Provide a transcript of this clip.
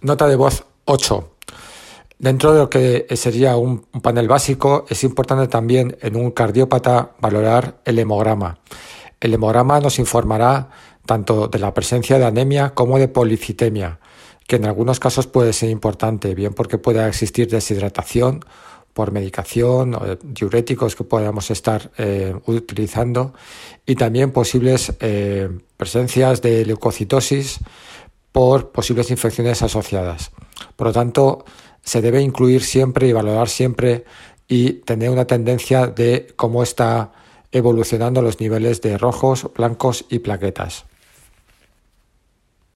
Nota de voz 8. Dentro de lo que sería un, panel básico, es importante también en un cardiópata valorar el hemograma. El hemograma nos informará tanto de la presencia de anemia como de policitemia, que en algunos casos puede ser importante, bien porque pueda existir deshidratación por medicación o diuréticos que podamos estar eh, utilizando y también posibles eh, presencias de leucocitosis por posibles infecciones asociadas. Por lo tanto, se debe incluir siempre y valorar siempre y tener una tendencia de cómo está evolucionando los niveles de rojos, blancos y plaquetas.